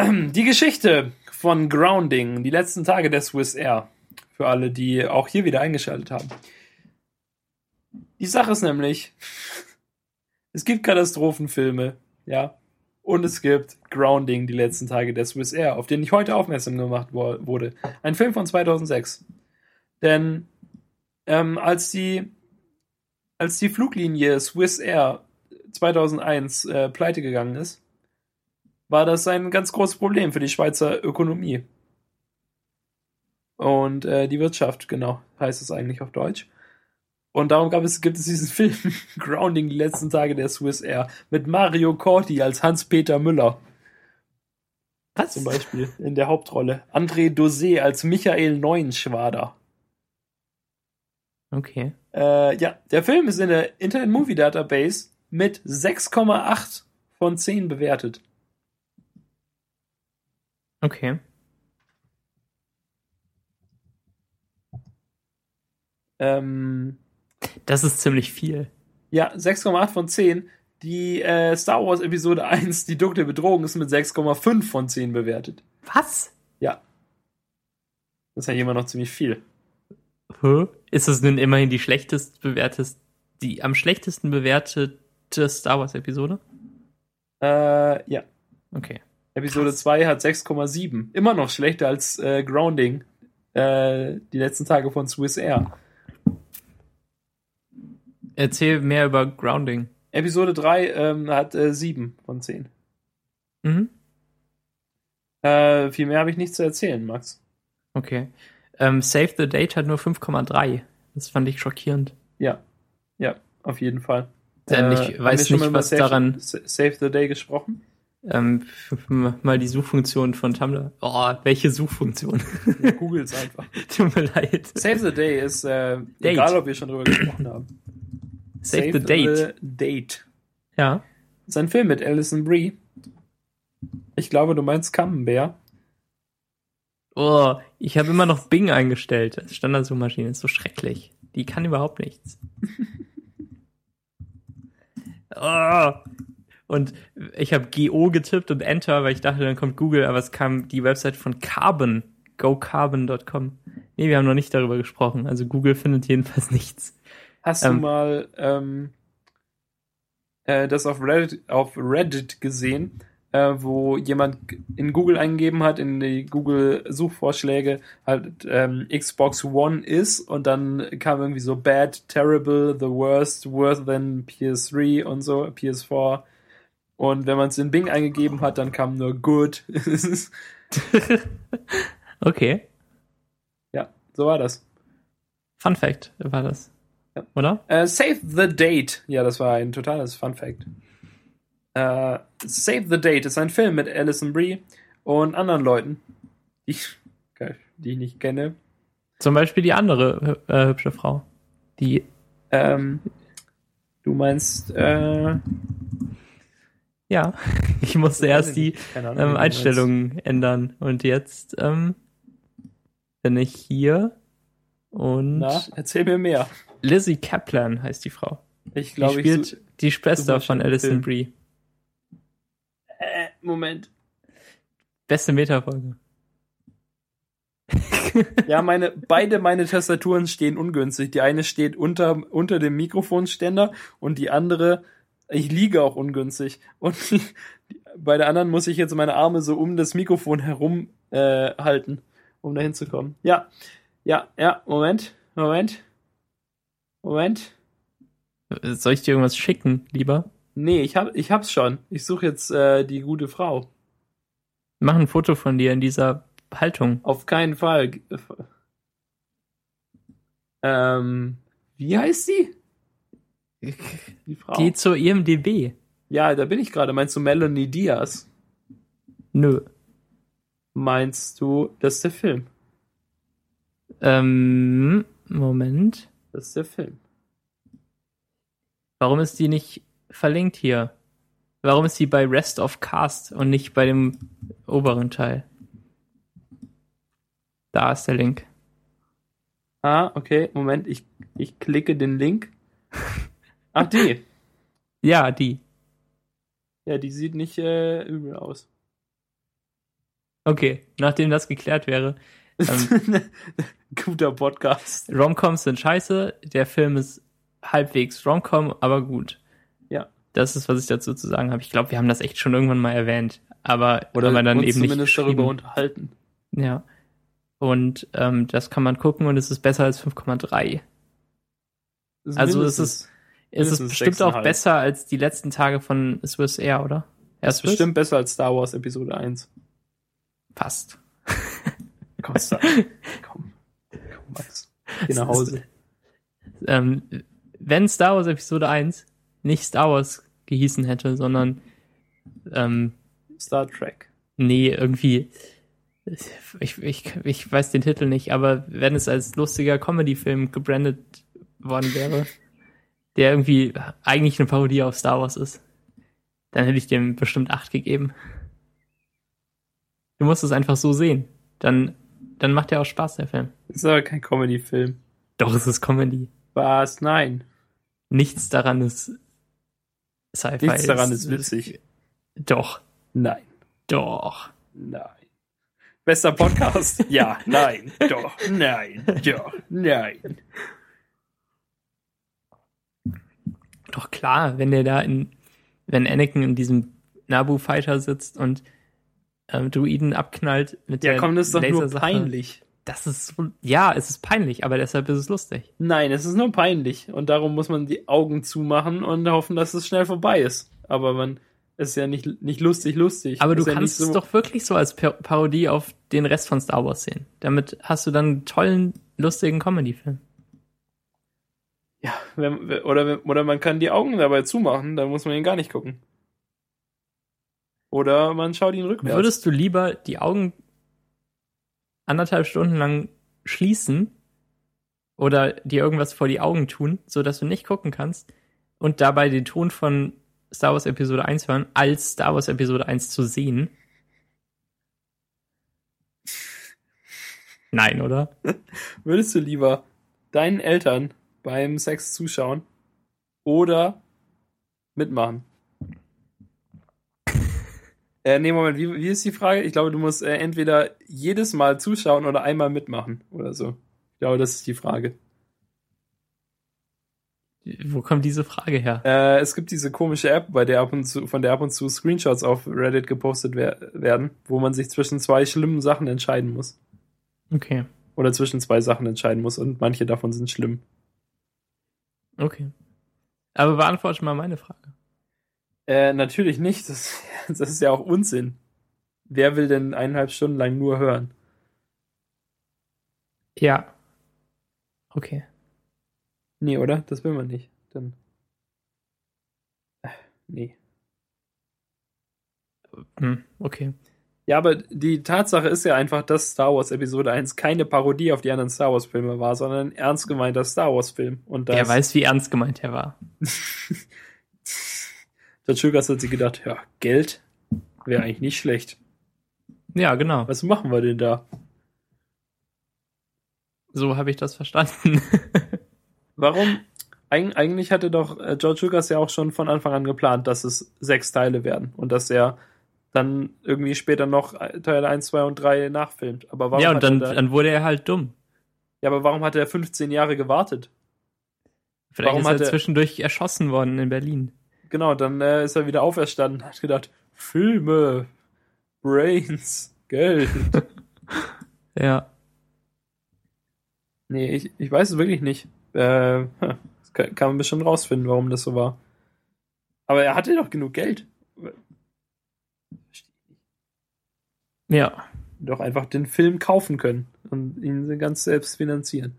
Die Geschichte von Grounding, die letzten Tage der Swiss Air. Für alle, die auch hier wieder eingeschaltet haben. Die Sache ist nämlich, es gibt Katastrophenfilme, ja, und es gibt Grounding, die letzten Tage der Swiss Air, auf den ich heute aufmerksam gemacht wurde. Ein Film von 2006. Denn ähm, als die als die Fluglinie Swiss Air 2001 äh, pleite gegangen ist, war das ein ganz großes Problem für die Schweizer Ökonomie. Und äh, die Wirtschaft, genau, heißt es eigentlich auf Deutsch. Und darum gab es, gibt es diesen Film Grounding, die letzten Tage der Swiss Air, mit Mario Corti als Hans-Peter Müller. Was? Zum Beispiel in der Hauptrolle. André Dosé als Michael Neuenschwader. Okay. Äh, ja, der Film ist in der Internet Movie Database mit 6,8 von 10 bewertet. Okay. Ähm, das ist ziemlich viel. Ja, 6,8 von 10. Die äh, Star Wars Episode 1, die dunkle Bedrohung, ist mit 6,5 von 10 bewertet. Was? Ja. Das ist ja immer noch ziemlich viel. Hä? Ist das nun immerhin die schlechtest bewertest, die am schlechtesten bewertete Star Wars Episode? Äh, ja. Okay. Episode Krass. 2 hat 6,7. Immer noch schlechter als äh, Grounding. Äh, die letzten Tage von Swiss Air. Erzähl mehr über Grounding. Episode 3 ähm, hat äh, 7 von 10. Mhm. Äh, viel mehr habe ich nicht zu erzählen, Max. Okay. Ähm, Save the Date hat nur 5,3. Das fand ich schockierend. Ja, ja, auf jeden Fall. Denn ich äh, weiß nicht, was Save, daran. Save the Day gesprochen? Ähm, mal die Suchfunktion von Tumblr. Oh, welche Suchfunktion? Ja, Googles einfach. Tut mir leid. Save the Day ist, äh, egal ob wir schon drüber gesprochen haben. Save, Save the Date. The Date. Ja. Das ist ein Film mit Alison Brie. Ich glaube, du meinst Camembert. Oh, ich habe immer noch Bing eingestellt als Standardsuchmaschine. Ist so schrecklich. Die kann überhaupt nichts. oh. Und ich habe GO getippt und Enter, weil ich dachte, dann kommt Google, aber es kam die Website von Carbon, gocarbon.com. Nee, wir haben noch nicht darüber gesprochen. Also Google findet jedenfalls nichts. Hast ähm, du mal ähm, äh, das auf Reddit, auf Reddit gesehen, äh, wo jemand in Google eingegeben hat, in die Google-Suchvorschläge, halt ähm, Xbox One ist und dann kam irgendwie so bad, terrible, the worst, worse than PS3 und so, PS4. Und wenn man es in Bing eingegeben hat, dann kam nur good. okay. Ja, so war das. Fun Fact war das. Ja. Oder? Uh, Save the Date. Ja, das war ein totales Fun Fact. Uh, Save the Date ist ein Film mit Alison Brie und anderen Leuten, die ich, die ich nicht kenne. Zum Beispiel die andere äh, hübsche Frau. Die. Ähm, du meinst. Äh, ja, ich musste ich erst die ähm, Einstellungen ändern. Und jetzt ähm, bin ich hier und. Na, erzähl mir mehr. Lizzie Kaplan heißt die Frau. Ich glaube, die spielt ich die Schwester von Alison Brie. Äh, Moment. Beste Metafolge. ja, meine, beide meine Tastaturen stehen ungünstig. Die eine steht unter, unter dem Mikrofonständer und die andere ich liege auch ungünstig. Und bei der anderen muss ich jetzt meine Arme so um das Mikrofon herum äh, halten, um da hinzukommen. Ja, ja, ja, Moment, Moment, Moment. Soll ich dir irgendwas schicken, lieber? Nee, ich, hab, ich hab's schon. Ich suche jetzt äh, die gute Frau. Mach ein Foto von dir in dieser Haltung. Auf keinen Fall. Ähm, wie heißt sie? Die Frau. Geh zur IMDB. Ja, da bin ich gerade. Meinst du Melanie Diaz? Nö. Meinst du, das ist der Film? Ähm, Moment. Das ist der Film. Warum ist die nicht verlinkt hier? Warum ist sie bei Rest of Cast und nicht bei dem oberen Teil? Da ist der Link. Ah, okay. Moment, ich, ich klicke den Link. Ach, die. Ja, die. Ja, die sieht nicht äh, übel aus. Okay, nachdem das geklärt wäre. Ähm, Guter Podcast. Romcoms sind scheiße, der Film ist halbwegs Romcom, aber gut. Ja. Das ist, was ich dazu zu sagen habe. Ich glaube, wir haben das echt schon irgendwann mal erwähnt, aber Oder aber dann uns eben nicht zumindest darüber geschrieben. unterhalten. Ja. Und ähm, das kann man gucken und es ist besser als 5,3. Das Also es mindestens- ist es ist bestimmt auch 6,5. besser als die letzten Tage von Swiss Air, oder? Ja, Das ist Swiss? bestimmt besser als Star Wars Episode 1. Fast. Komm, Star. komm. Komm, Max. Geh nach Hause. Ähm, wenn Star Wars Episode 1 nicht Star Wars gehießen hätte, sondern ähm, Star Trek. nee, irgendwie ich, ich, ich weiß den Titel nicht, aber wenn es als lustiger Comedy-Film gebrandet worden wäre, der irgendwie eigentlich eine Parodie auf Star Wars ist, dann hätte ich dem bestimmt acht gegeben. Du musst es einfach so sehen. Dann, dann macht der auch Spaß, der Film. Ist aber kein Comedy-Film. Doch, es ist Comedy. Was? Nein. Nichts daran ist Sci-Fi. Nichts daran Es- ist witzig. Doch, Nein. doch. Nein. Bester Podcast? ja, nein, doch, nein, doch, nein. Doch klar, wenn der da in, wenn Anakin in diesem Nabu-Fighter sitzt und ähm, Druiden abknallt mit Ja, der komm, das ist doch nur peinlich. Das ist so, ja, es ist peinlich, aber deshalb ist es lustig. Nein, es ist nur peinlich. Und darum muss man die Augen zumachen und hoffen, dass es schnell vorbei ist. Aber man ist ja nicht, nicht lustig, lustig. Aber du ist ja kannst nicht es doch wirklich so als Par Parodie auf den Rest von Star Wars sehen. Damit hast du dann einen tollen, lustigen Comedy-Film. Ja, wenn, oder, oder man kann die Augen dabei zumachen, dann muss man ihn gar nicht gucken. Oder man schaut ihn rückwärts. Würdest du lieber die Augen anderthalb Stunden lang schließen oder dir irgendwas vor die Augen tun, so dass du nicht gucken kannst und dabei den Ton von Star Wars Episode 1 hören, als Star Wars Episode 1 zu sehen? Nein, oder? Würdest du lieber deinen Eltern beim Sex zuschauen oder mitmachen? äh, nee, Moment, wie, wie ist die Frage? Ich glaube, du musst äh, entweder jedes Mal zuschauen oder einmal mitmachen oder so. Ich glaube, das ist die Frage. Wo kommt diese Frage her? Äh, es gibt diese komische App, bei der ab und zu, von der ab und zu Screenshots auf Reddit gepostet wer werden, wo man sich zwischen zwei schlimmen Sachen entscheiden muss. Okay, Oder zwischen zwei Sachen entscheiden muss und manche davon sind schlimm. Okay. Aber beantworte mal meine Frage. Äh, natürlich nicht. Das, das ist ja auch Unsinn. Wer will denn eineinhalb Stunden lang nur hören? Ja. Okay. Nee, oder? Das will man nicht. Dann. Äh, nee. Hm, okay. Ja, aber die Tatsache ist ja einfach, dass Star Wars Episode 1 keine Parodie auf die anderen Star Wars Filme war, sondern ein ernst gemeinter Star Wars Film. Und das, Er weiß, wie ernst gemeint er war. George Lucas hat sich gedacht, ja, Geld wäre eigentlich nicht schlecht. Ja, genau. Was machen wir denn da? So habe ich das verstanden. Warum? Eig eigentlich hatte doch äh, George Lucas ja auch schon von Anfang an geplant, dass es sechs Teile werden und dass er dann irgendwie später noch Teil 1, 2 und 3 nachfilmt. Aber warum ja, und dann, da, dann wurde er halt dumm. ja, aber warum hat er 15 Jahre gewartet? Vielleicht Warum ist er hat er- zwischendurch erschossen worden in Berlin. Genau, dann äh, ist er wieder auferstanden, hat gedacht, Filme, Brains, Geld. Ja. nee, ich, ich weiß es wirklich nicht. Äh, das kann, kann man bestimmt rausfinden, warum das so war. Aber er hatte doch genug Geld. Ja. Doch einfach den Film kaufen können und ihn ganz selbst finanzieren.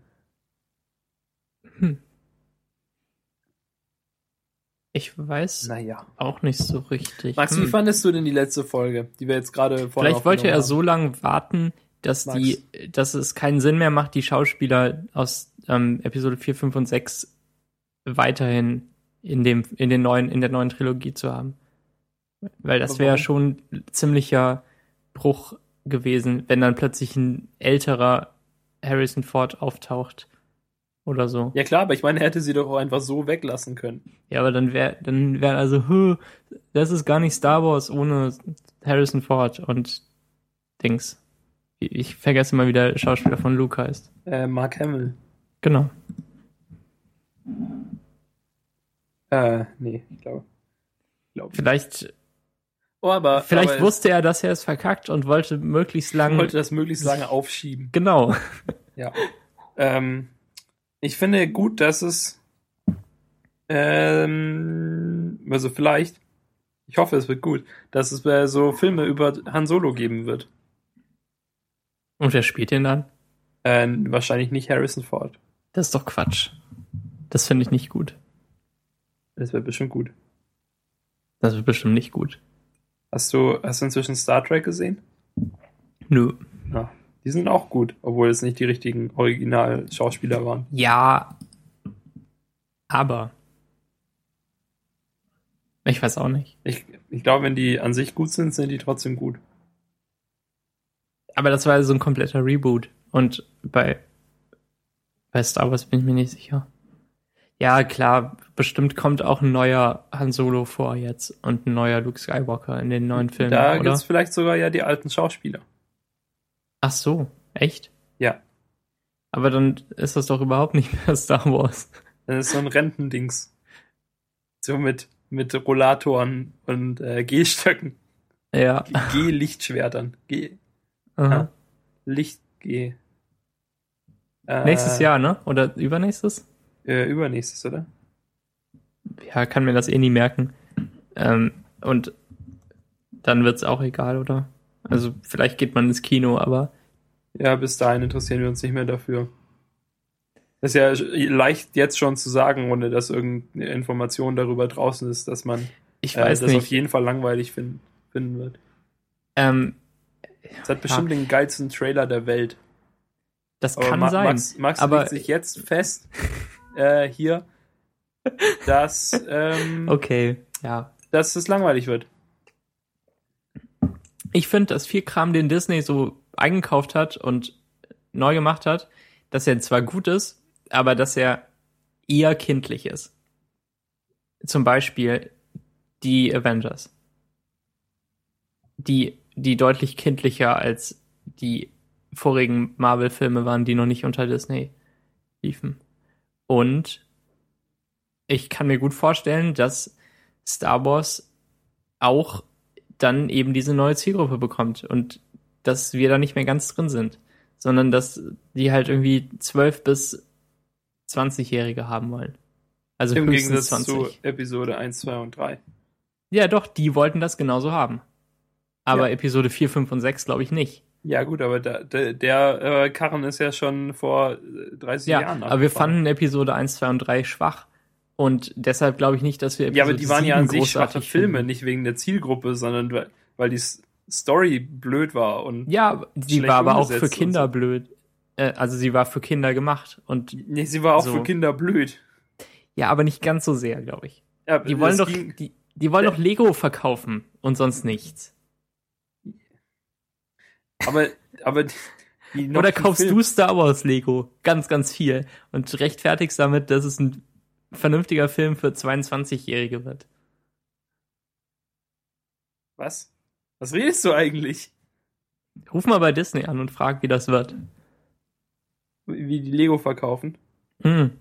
Ich weiß Naja. auch nicht so richtig. Max, Hm. wie fandest du denn die letzte Folge, die wir jetzt gerade vorher Vielleicht wollte er aufgenommen so lange warten, dass Max. die, dass es keinen Sinn mehr macht, die Schauspieler aus ähm, Episode 4, 5 und 6 weiterhin in dem, in den neuen, in der neuen Trilogie zu haben. Weil das wäre schon ziemlicher Bruch gewesen, wenn dann plötzlich ein älterer Harrison Ford auftaucht. Oder so. Ja klar, aber ich meine, er hätte sie doch auch einfach so weglassen können. Ja, aber dann wäre dann wäre also, das ist gar nicht Star Wars ohne Harrison Ford und Dings. Ich vergesse mal, wie der Schauspieler von Luke heißt. Äh, Mark Hamill. Genau. Äh, nee, ich glaube. Glaub. Vielleicht, Oh, aber vielleicht aber wusste er, dass er es verkackt und wollte möglichst ich lang. wollte das möglichst lange aufschieben. Genau. Ja. Ähm, ich finde gut, dass es ähm, also vielleicht, ich hoffe, es wird gut, dass es äh, so Filme über Han Solo geben wird. Und wer spielt den dann? Äh, wahrscheinlich nicht Harrison Ford. Das ist doch Quatsch. Das finde ich nicht gut. Das wäre bestimmt gut. Das wird bestimmt nicht gut. Hast du, hast du inzwischen Star Trek gesehen? Nö. Ja. Die sind auch gut, obwohl es nicht die richtigen Original-Schauspieler waren. Ja. Aber. Ich weiß auch nicht. Ich, ich glaube, wenn die an sich gut sind, sind die trotzdem gut. Aber das war so ein kompletter Reboot. Und bei, bei Star Wars bin ich mir nicht sicher. Ja, klar, bestimmt kommt auch ein neuer Han Solo vor jetzt und ein neuer Luke Skywalker in den neuen Filmen, Da oder? gibt's vielleicht sogar ja die alten Schauspieler. Ach so, echt? Ja. Aber dann ist das doch überhaupt nicht mehr Star Wars. Das ist so ein Rentendings. So mit, mit Rollatoren und äh, Gehstöcken. Ja. G-Lichtschwertern. G. Ja. Licht G. Äh, Nächstes Jahr, ne? Oder übernächstes? Äh, übernächstes, oder? Ja, kann mir das eh nie merken. Ähm, und dann wird's auch egal, oder? Also vielleicht geht man ins Kino, aber Ja, bis dahin interessieren wir uns nicht mehr dafür. Das ist ja leicht jetzt schon zu sagen, ohne dass irgendeine Information darüber draußen ist, dass man ich äh, weiß das auf nicht. jeden Fall langweilig finden, finden wird. Ähm, Es hat bestimmt den geilsten Trailer der Welt. das Aber kann Ma sein. Max, Max aber legt sich jetzt fest äh, hier, dass, ähm, okay, ja. dass es langweilig wird. Ich finde, dass viel Kram, den Disney so eingekauft hat und neu gemacht hat, dass er zwar gut ist, aber dass er eher kindlich ist. Zum Beispiel die Avengers. Die, die deutlich kindlicher als die vorigen Marvel-Filme waren, die noch nicht unter Disney liefen. Und ich kann mir gut vorstellen, dass Star Wars auch dann eben diese neue Zielgruppe bekommt und dass wir da nicht mehr ganz drin sind, sondern dass die halt irgendwie 12 bis 20-Jährige haben wollen. Also Im Gegensatz 20. zu Episode 1, 2 und 3. Ja, doch, die wollten das genauso haben. Aber Ja. Episode 4, 5 und 6 glaube ich nicht. Ja, gut, aber da, der, der äh, Karren ist ja schon vor äh, 30 Ja, Jahren aber wir fanden Episode 1, 2 und 3 schwach. Und deshalb glaube ich nicht, dass wir Episode Ja, aber die waren ja an 7 sich schwache Filme, finden. nicht wegen der Zielgruppe, sondern weil, weil die Story blöd war und Ja, schlecht war aber auch für Kinder so. blöd. Äh, also sie war für Kinder gemacht. Und nee, sie war auch So. für Kinder blöd. ja, aber nicht ganz so sehr, glaube ich. Ja, Die wollen doch, die, die wollen doch Lego verkaufen und sonst nichts. Aber, aber Oder kaufst Film- du Star Wars Lego ganz, ganz viel und rechtfertigst damit, dass es ein vernünftiger Film für 22-Jährige wird. Was? Was redest du eigentlich? Ruf mal bei Disney an und frag, wie das wird. Wie die Lego verkaufen? Hm.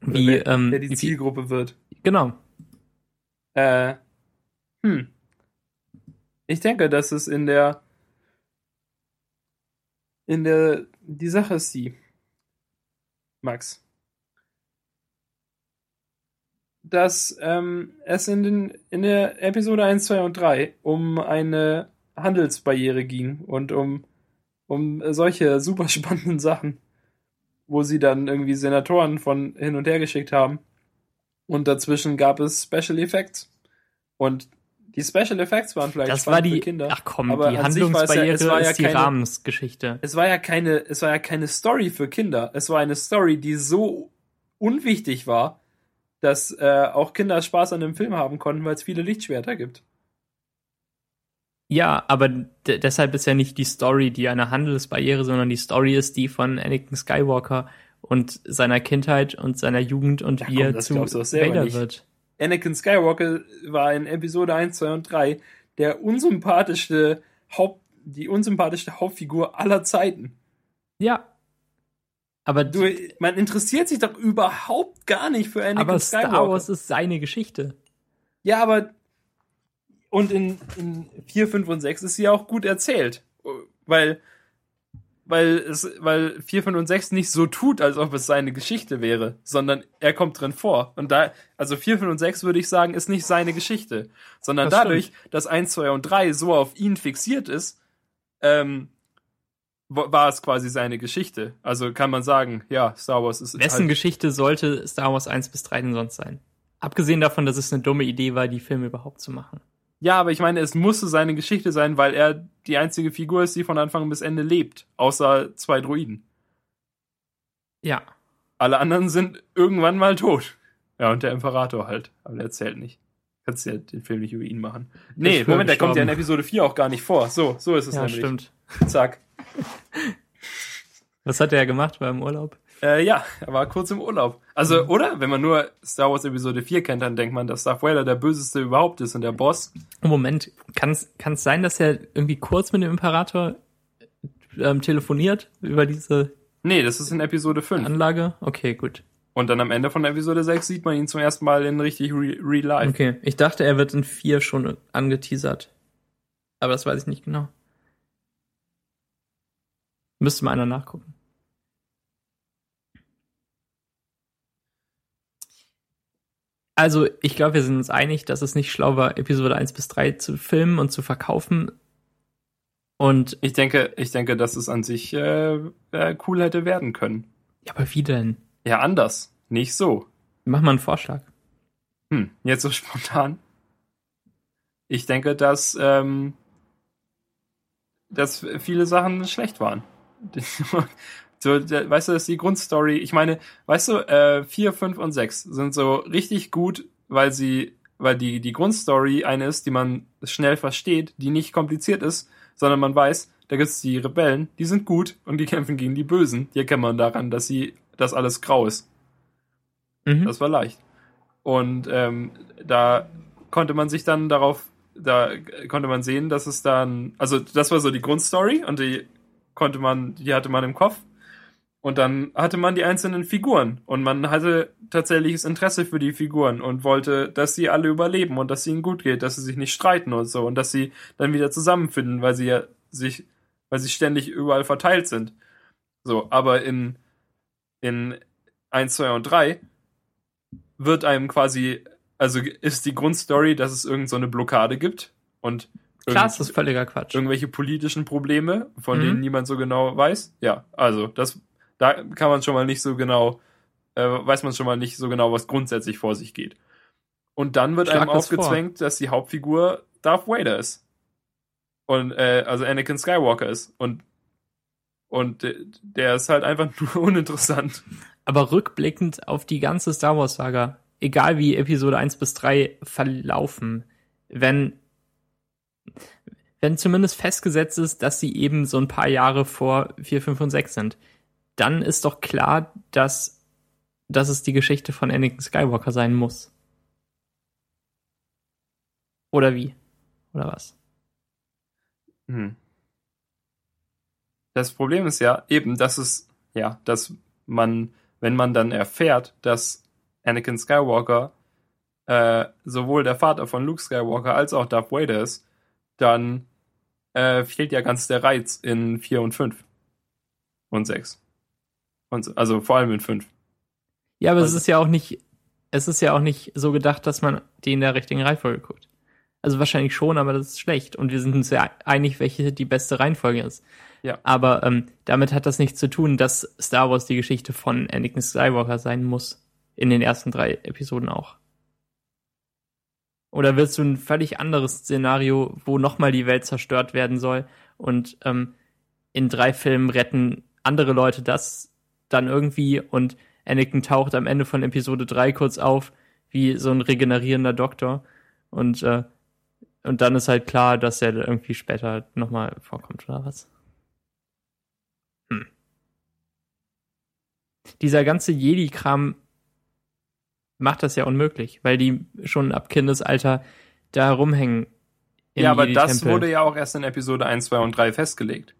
Wie, wer, ähm, wer die wie- Zielgruppe wird. genau. Äh, hm. Ich denke, dass es in der in der die Sache ist die. Max, dass ähm, es in den in der Episode 1, 2 und 3 um eine Handelsbarriere ging und um um solche super spannenden Sachen, wo sie dann irgendwie Senatoren von hin und her geschickt haben. Und dazwischen gab es Special Effects. Und die Special Effects waren vielleicht Das war die, für Kinder. ach komm, aber die ja- Handlungsbarriere es war ja ist die keine- Rahmensgeschichte. Es war ja keine, es war ja keine Story für Kinder. Es war eine Story, die so unwichtig war, dass äh, auch Kinder Spaß an dem Film haben konnten, weil es viele Lichtschwerter gibt. Ja, aber deshalb ist ja nicht die Story die eine Handelsbarriere, sondern die Story ist die von Anakin Skywalker und seiner Kindheit und seiner Jugend und Ja, wie komm, er zu Vader wird. Anakin Skywalker war in Episode 1, 2 und 3 der unsympathischste Haupt die unsympathischste Hauptfigur aller Zeiten. Ja. Aber, Du, man interessiert sich doch überhaupt gar nicht für Anakin aber Skywalker. Star Wars ist seine Geschichte. Ja, aber und in, in 4, 5 und 6 ist sie auch gut erzählt. Weil, weil es, weil 4, 5 und 6 nicht so tut, als ob es seine Geschichte wäre, sondern er kommt drin vor. Und da, also 4, 5 und 6 würde ich sagen, ist nicht seine Geschichte. Sondern Das dadurch, dass 1, 2 und 3 so auf ihn fixiert ist, ähm, wa- war es quasi seine Geschichte. Also kann man sagen, ja, Star Wars ist Wessen halt, Geschichte sollte Star Wars 1 bis 3 denn sonst sein? Abgesehen davon, dass es eine dumme Idee war, die Filme überhaupt zu machen. Ja, aber ich meine, es musste seine Geschichte sein, weil er die einzige Figur ist, die von Anfang bis Ende lebt. Außer zwei Droiden. Ja. Alle anderen sind irgendwann mal tot. Ja, und der Imperator halt. Aber der zählt nicht. Kannst ja den Film nicht über ihn machen. Nee, Moment, der kommt ja in. Episode 4 auch gar nicht vor. So, so ist es Ja, nämlich. stimmt. Zack. Was hat er gemacht beim Urlaub? Äh, ja, er war kurz im Urlaub. Also, oder? Wenn man nur Star Wars Episode 4 kennt, dann denkt man, dass Darth Vader der böseste überhaupt ist und der Boss. Moment, kann es sein, dass er irgendwie kurz mit dem Imperator ähm, telefoniert über diese Nee, das ist in Episode 5. Anlage? Okay, gut. Und dann am Ende von Episode 6 sieht man ihn zum ersten Mal in richtig re real life. Okay, ich dachte, er wird in 4 schon angeteasert. Aber das weiß ich nicht genau. Müsste mal einer nachgucken. Also, ich glaube, wir sind uns einig, dass es nicht schlau war, Episode 1 bis 3 zu filmen und zu verkaufen. Und, Ich denke, ich denke, dass es an sich äh, äh, cool hätte werden können. ja, aber wie denn? Ja, anders. Nicht so. Mach mal einen Vorschlag. Hm, jetzt so spontan. Ich denke, dass, ähm, dass viele Sachen schlecht waren. so, weißt du, das ist die Grundstory. Ich meine, weißt du, äh, 4, 5 und 6 sind so richtig gut, weil sie, weil die, die Grundstory eine ist, die man schnell versteht, die nicht kompliziert ist, sondern man weiß, da gibt's die Rebellen, die sind gut und die kämpfen gegen die Bösen. Die erkennt man daran, dass sie, dass alles grau ist. Mhm. Das war leicht. Und ähm, da konnte man sich dann darauf, da konnte man sehen, dass es dann, also das war so die Grundstory und die konnte man, die hatte man im Kopf. Und dann hatte man die einzelnen Figuren und man hatte tatsächliches Interesse für die Figuren und wollte, dass sie alle überleben und dass es ihnen gut geht, dass sie sich nicht streiten und so und dass sie dann wieder zusammenfinden, weil sie ja sich, weil sie ständig überall verteilt sind. So, aber in, in 1, 2 und 3 wird einem quasi, also ist die Grundstory, dass es irgend so eine Blockade gibt und Klar, ist das völliger Quatsch. irgendwelche politischen Probleme, von Mhm. denen niemand so genau weiß. Ja, also das, da kann man schon mal nicht so genau, äh, weiß man schon mal nicht so genau, was grundsätzlich vor sich geht. Und dann wird Schlag einem das vor. aufgezwängt, dass die Hauptfigur Darth Vader ist. Und, äh, also Anakin Skywalker ist. Und, und äh, der ist halt einfach nur uninteressant. Aber rückblickend auf die ganze Star Wars Saga, egal wie Episode 1 bis 3 verlaufen, wenn, wenn zumindest festgesetzt ist, dass sie eben so ein paar Jahre vor 4, 5 und 6 sind, dann ist doch klar, dass, dass es die Geschichte von Anakin Skywalker sein muss. Oder wie? Oder was? Hm. Das Problem ist ja eben, dass es, ja, dass man, wenn man dann erfährt, dass Anakin Skywalker äh, sowohl der Vater von Luke Skywalker als auch Darth Vader ist, dann äh, fehlt ja ganz der Reiz in 4 und 5 und 6. Und, so- also vor allem in 5. Ja, aber es Also- ist ja auch nicht, es ist ja auch nicht so gedacht, dass man die in der richtigen Reihenfolge guckt. Also wahrscheinlich schon, aber das ist schlecht. Und wir sind uns ja einig, welche die beste Reihenfolge ist. Ja. Aber ähm, damit hat das nichts zu tun, dass Star Wars die Geschichte von Anakin Skywalker sein muss. In den ersten drei Episoden auch. Oder willst du ein völlig anderes Szenario, wo nochmal die Welt zerstört werden soll und ähm, in drei Filmen retten andere Leute das dann irgendwie und Anakin taucht am Ende von Episode 3 kurz auf, wie so ein regenerierender Doktor. Und, äh, und dann ist halt klar, dass er irgendwie später nochmal vorkommt, oder was? Hm. Dieser ganze Jedi-Kram macht das ja unmöglich, weil die schon ab Kindesalter da rumhängen. Ja, aber das wurde ja auch erst in Episode 1, 2 und 3 festgelegt.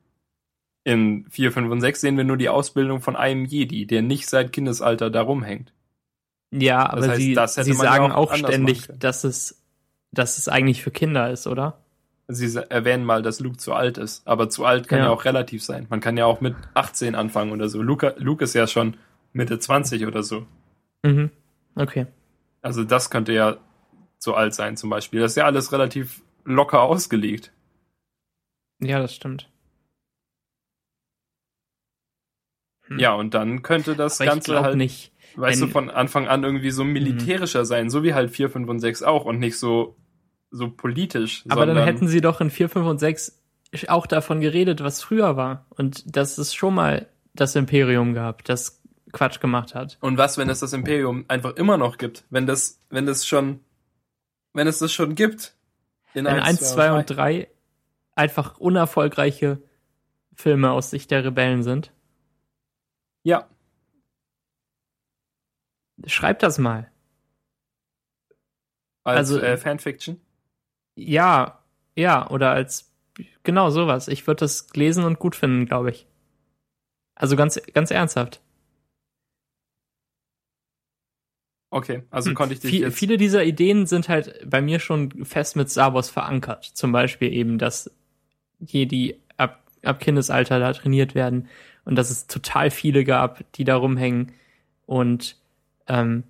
In 4, 5 und 6 sehen wir nur die Ausbildung von einem Jedi, der nicht seit Kindesalter da rumhängt. Ja, aber heißt, sie, das sie man ja sagen auch auch, ständig, dass es, dass es eigentlich für Kinder ist, oder? Sie erwähnen mal, dass Luke zu alt ist, aber zu alt kann ja. Ja. auch relativ sein. Man kann ja auch mit 18 anfangen oder so. Luke, Luke ist ja schon Mitte 20 oder so. Mhm. Okay. Also das könnte ja zu alt sein zum Beispiel. Das ist ja alles relativ locker ausgelegt. Ja, das stimmt. Hm. Ja, und dann könnte das Aber Ganze halt, nicht. weißt du, von Anfang an irgendwie so militärischer sein, so wie halt 4, 5 und 6 auch und nicht so, so politisch. Aber dann hätten sie doch in 4, 5 und 6 auch davon geredet, was früher war. Und dass es schon mal das Imperium gab, das Quatsch gemacht hat. Und was, wenn es das Imperium einfach immer noch gibt? Wenn das, wenn das schon, wenn es das schon gibt? In Wenn 1, 2 und 3 einfach unerfolgreiche Filme aus Sicht der Rebellen sind. Ja, Schreibt das mal. als Also- äh, Fanfiction. Ja, ja, oder als genau sowas. Ich würde das lesen und gut finden, glaube ich. Also ganz, ganz ernsthaft. Okay, also Hm. konnte ich dich Viel, jetzt. Viele dieser Ideen sind halt bei mir schon fest mit Star Wars verankert. Zum Beispiel eben, dass Jedi ab, ab Kindesalter da trainiert werden und dass es total viele gab, die da rumhängen und, ähm,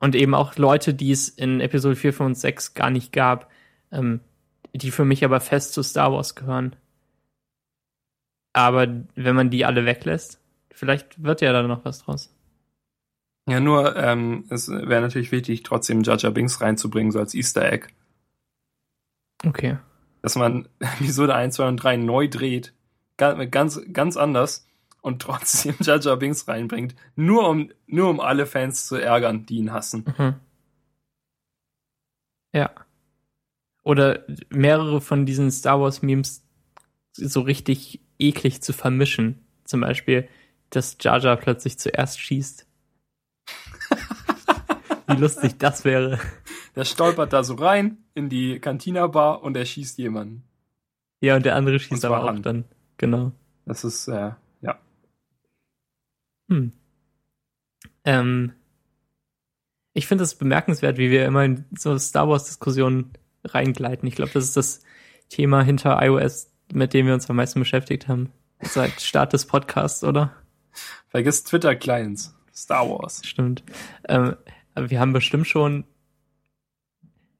und eben auch Leute, die es in Episode 4, 5 und 6 gar nicht gab, ähm, die für mich aber fest zu Star Wars gehören. Aber wenn man die alle weglässt, vielleicht wird ja da noch was draus. Ja, nur, ähm, es wäre natürlich wichtig, trotzdem Jar Binks reinzubringen, so als Easter Egg. Okay. Dass man Episode 1, 2 und 3 neu dreht. Ga- Ganz, ganz anders. Und trotzdem Jar Jar Binks reinbringt. Nur um, nur um alle Fans zu ärgern, die ihn hassen. Mhm. Ja. Oder mehrere von diesen Star Wars Memes so richtig eklig zu vermischen. Zum Beispiel, dass Jar Jar plötzlich zuerst schießt. Wie lustig das wäre. Der stolpert da so rein in die Cantina-Bar und er schießt jemanden. Ja, und der andere schießt aber auch an. dann. Genau. Das ist, äh, ja. Hm. Ähm, ich finde es bemerkenswert, wie wir immer in so Star Wars-Diskussionen reingleiten. Ich glaube, das ist das Thema hinter iOS, mit dem wir uns am meisten beschäftigt haben. Seit Start des Podcasts, oder? Vergiss Twitter-Clients. Star Wars. Stimmt. Ähm, aber wir haben bestimmt schon.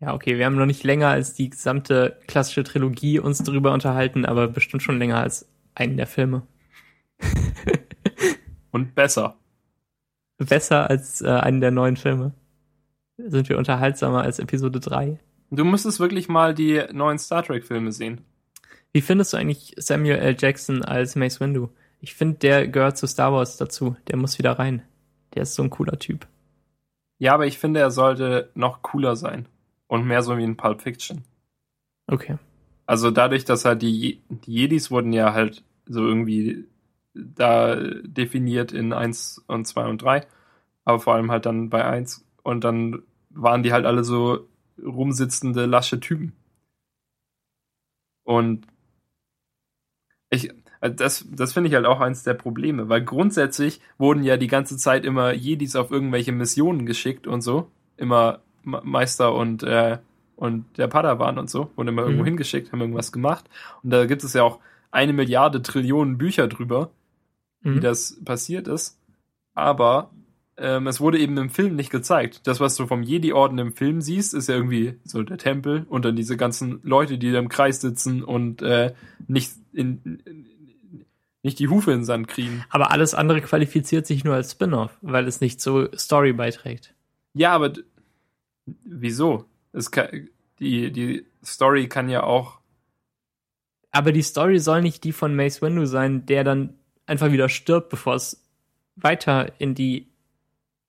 Ja, okay, wir haben noch nicht länger als die gesamte klassische Trilogie uns darüber unterhalten, aber bestimmt schon länger als einen der Filme. Und besser. Besser als äh, einen der neuen Filme. Sind wir unterhaltsamer als Episode 3. Du müsstest wirklich mal die neuen Star Trek-Filme sehen. Wie findest du eigentlich Samuel L. Jackson als Mace Windu? Ich finde, der gehört zu Star Wars dazu. Der muss wieder rein. Der ist so ein cooler Typ. Ja, aber ich finde, er sollte noch cooler sein. Und mehr so wie in Pulp Fiction. Okay. Also dadurch, dass halt die, die Jedis wurden ja halt so irgendwie da definiert in 1 und 2 und 3. Aber vor allem halt dann bei 1. Und dann waren die halt alle so rumsitzende, lasche Typen. Und ich, also das, das finde ich halt auch eins der Probleme, weil grundsätzlich wurden ja die ganze Zeit immer Jedis auf irgendwelche Missionen geschickt und so. Immer Me- Meister und, äh, und der Padawan und so, wurden immer irgendwo Mhm. hingeschickt, haben irgendwas gemacht. Und da gibt es ja auch eine Milliarde Trillionen Bücher drüber, wie Mhm. das passiert ist. Aber ähm, es wurde eben im Film nicht gezeigt. Das, was du vom Jedi-Orden im Film siehst, ist ja irgendwie so der Tempel und dann diese ganzen Leute, die da im Kreis sitzen und äh, nicht, in, in, nicht die Hufe in den Sand kriegen. Aber alles andere qualifiziert sich nur als Spin-off, weil es nicht zur Story beiträgt. Ja, aber wieso? Es kann, die, die Story kann ja auch. Aber die Story soll nicht die von Mace Windu sein, der dann einfach wieder stirbt, bevor es weiter in die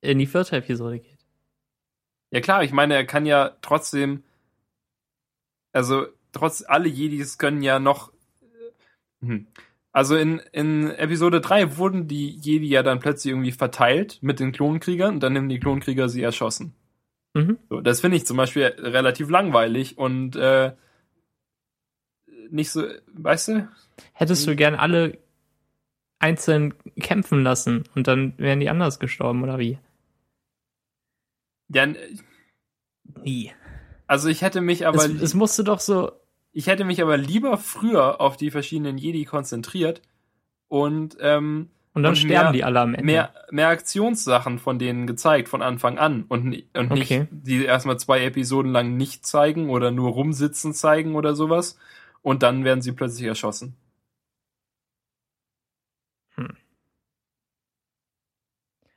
in die vierte Episode geht. Ja klar, ich meine, er kann ja trotzdem. Also, trotz alle Jedis können ja noch. Hm. Also in, in Episode 3 wurden die Jedi ja dann plötzlich irgendwie verteilt mit den Klonkriegern und dann haben die Klonkrieger sie erschossen. Mhm. So, das finde ich zum Beispiel relativ langweilig und äh, nicht so, weißt du? Hättest du gern alle einzeln kämpfen lassen und dann wären die anders gestorben, oder wie? Ja, Nie. also ich hätte mich aber, es, es musste doch so. ich hätte mich aber lieber früher auf die verschiedenen Jedi konzentriert und ähm, Und dann Und sterben mehr- die alle am Ende. mehr, mehr Aktionssachen von denen gezeigt von Anfang an und, und nicht Okay. die erstmal zwei Episoden lang nicht zeigen oder nur rumsitzen zeigen oder sowas und dann werden sie plötzlich erschossen.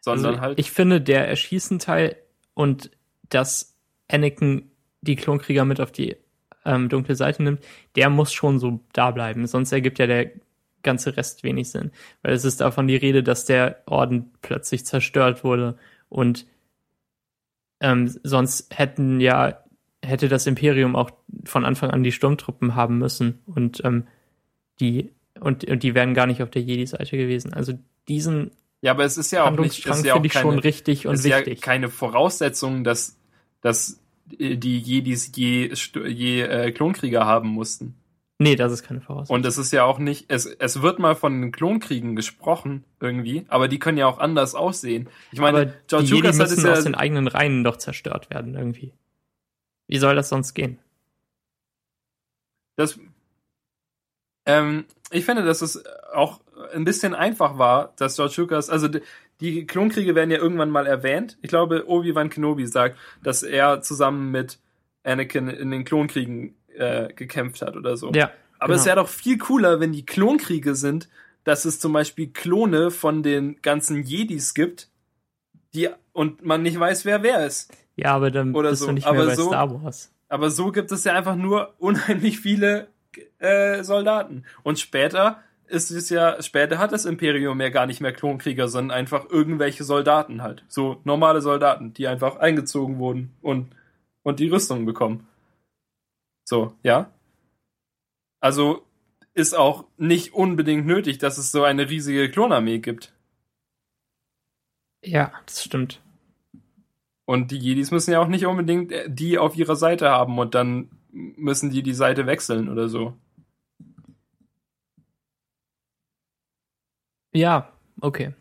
Sondern also, halt Ich finde, der Erschießen-Teil und dass Anakin die Klonkrieger mit auf die ähm, dunkle Seite nimmt, der muss schon so da bleiben. Sonst ergibt ja der ganze Rest wenig Sinn. Weil es ist davon die Rede, dass der Orden plötzlich zerstört wurde und ähm, sonst hätten ja hätte das Imperium auch von Anfang an die Sturmtruppen haben müssen und ähm, die und, und die wären gar nicht auf der Jedi-Seite gewesen. Also diesen ja, aber es ist ja auch nicht, ist ja auch keine, richtig und ist ja wichtig. keine Voraussetzung, dass dass äh, die Jedis je, je äh, Klonkrieger haben mussten. Nee, das ist keine Voraussetzung. Und es ist ja auch nicht, es, es wird mal von den Klonkriegen gesprochen, irgendwie, aber die können ja auch anders aussehen. Ich meine, Aber George die Jedi Lucas hat es müssen aus den ja, eigenen Reihen doch zerstört werden irgendwie. Wie soll das sonst gehen? das, ähm, ich finde, dass es auch ein bisschen einfach war, dass George Lucas, also die, Klonkriege werden ja irgendwann mal erwähnt. Ich glaube, Obi-Wan Kenobi sagt, dass er zusammen mit Anakin in den Klonkriegen äh, gekämpft hat oder so. Ja. Aber es genau. wäre doch viel cooler, wenn die Klonkriege sind, dass es zum Beispiel Klone von den ganzen Jedis gibt, die und man nicht weiß, wer wer ist. Ja, aber dann Oder bist so. du nicht Aber mehr bei so- Star Wars. Aber so gibt es ja einfach nur unheimlich viele äh, Soldaten. Und später ist es ja, später hat das Imperium ja gar nicht mehr Klonkrieger, sondern einfach irgendwelche Soldaten halt. So normale Soldaten, die einfach eingezogen wurden und, und die Rüstung bekommen. So, ja. Also ist auch nicht unbedingt nötig, dass es so eine riesige Klonarmee gibt. Ja, das stimmt. Und die Jedis müssen ja auch nicht unbedingt äh, die auf ihrer Seite haben und dann müssen die die Seite wechseln oder so. Ja, okay.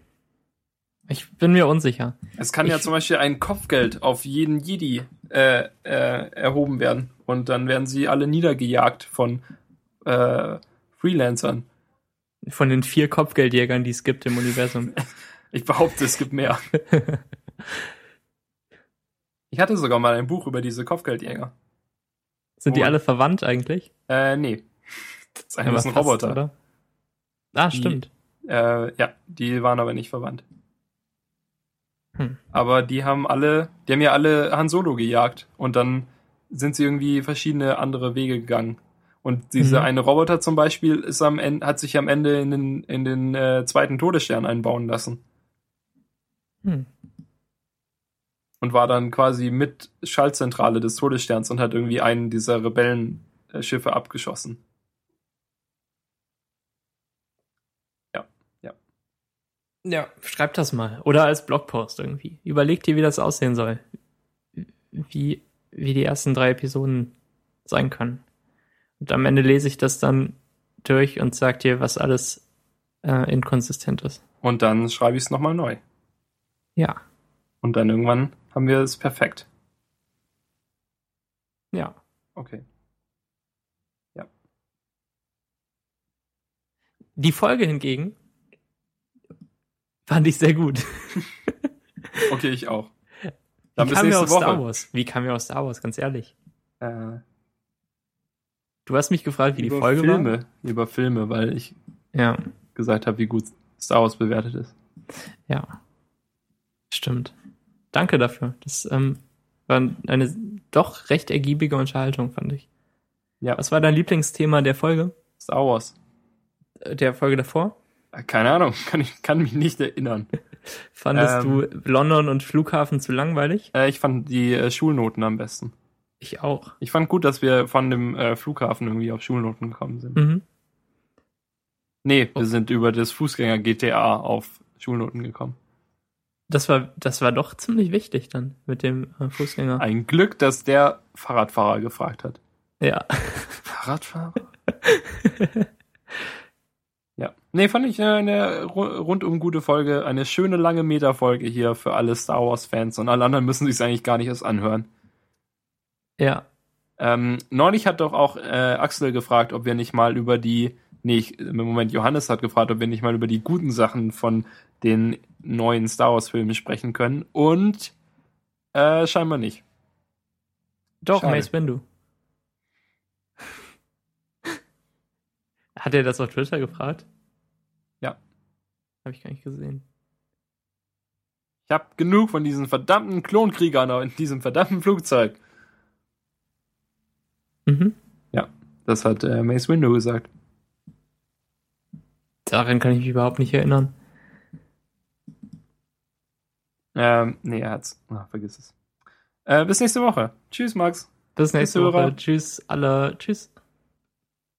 Ich bin mir unsicher. Es kann ja Ich- zum Beispiel ein Kopfgeld auf jeden Jedi äh, äh, erhoben werden und dann werden sie alle niedergejagt von äh, Freelancern. Von den vier Kopfgeldjägern, die es gibt im Universum. Ich behaupte, es gibt mehr. Ich hatte sogar mal ein Buch über diese Kopfgeldjäger. Sind die Oh. alle verwandt eigentlich? Äh, nee. Das ist Aber ein, ist ein Roboter. Oder? Ah, stimmt. Äh, ja, die waren aber nicht verwandt. Hm. Aber die haben alle, die haben ja alle Han Solo gejagt und dann sind sie irgendwie verschiedene andere Wege gegangen. Und dieser Mhm. eine Roboter zum Beispiel ist am Ende, hat sich am Ende in den, in den äh, zweiten Todesstern einbauen lassen Hm. und war dann quasi mit Schaltzentrale des Todessterns und hat irgendwie einen dieser Rebellenschiffe abgeschossen. Ja, schreib das mal. Oder als Blogpost irgendwie. Überleg dir, wie das aussehen soll. Wie, wie die ersten drei Episoden sein können. Und am Ende lese ich das dann durch und sag dir, was alles äh, inkonsistent ist. Und dann schreibe ich es nochmal neu. Ja. Und dann irgendwann haben wir es perfekt. Ja. Okay. Die Folge hingegen fand ich sehr gut. Okay, ich auch. Wie Dann bis kam nächste aus Star Woche. Wars? Wie kam mir aus Star Wars, ganz ehrlich? Äh, Du hast mich gefragt, wie die Folge Filme, war. über Filme, weil ich Ja, gesagt habe, wie gut Star Wars bewertet ist. ja. Stimmt. Danke dafür. Das ähm, war eine doch recht ergiebige Unterhaltung, fand ich. Ja. Was war dein Lieblingsthema der Folge? Star Wars. Äh, Der Folge davor? Keine Ahnung, kann ich kann mich nicht erinnern. Fandest Ähm. du London und Flughafen zu langweilig? Äh, ich fand die äh, Schulnoten am besten. Ich auch. Ich fand gut, dass wir von dem äh, Flughafen irgendwie auf Schulnoten gekommen sind. Mhm. Nee, Oh. wir sind über das Fußgänger GTA auf Schulnoten gekommen. Das war, das war doch ziemlich wichtig dann mit dem äh, Fußgänger. Ein Glück, dass der Fahrradfahrer gefragt hat. Ja. Fahrradfahrer? ja. Nee, fand ich eine rundum gute Folge. Eine schöne lange Meta-Folge hier für alle Star Wars-Fans und alle anderen müssen sich eigentlich gar nicht erst anhören. Ja. Ähm, neulich hat doch auch äh, Axel gefragt, ob wir nicht mal über die, nee, ich, im Moment Johannes hat gefragt, ob wir nicht mal über die guten Sachen von den neuen Star Wars-Filmen sprechen können. Und äh, scheinbar nicht. Doch, Schade. Mace Windu. Hat er das auf Twitter gefragt? Ja. Habe ich gar nicht gesehen. Ich habe genug von diesen verdammten Klonkriegern in diesem verdammten Flugzeug. Mhm. Ja, das hat äh, Mace Windu gesagt. Daran kann ich mich überhaupt nicht erinnern. Ähm, nee, er hat's. Ach, vergiss es. Äh, bis nächste Woche. Tschüss, Max. Bis nächste Tschüss, Woche. Tschüss, alle. Tschüss.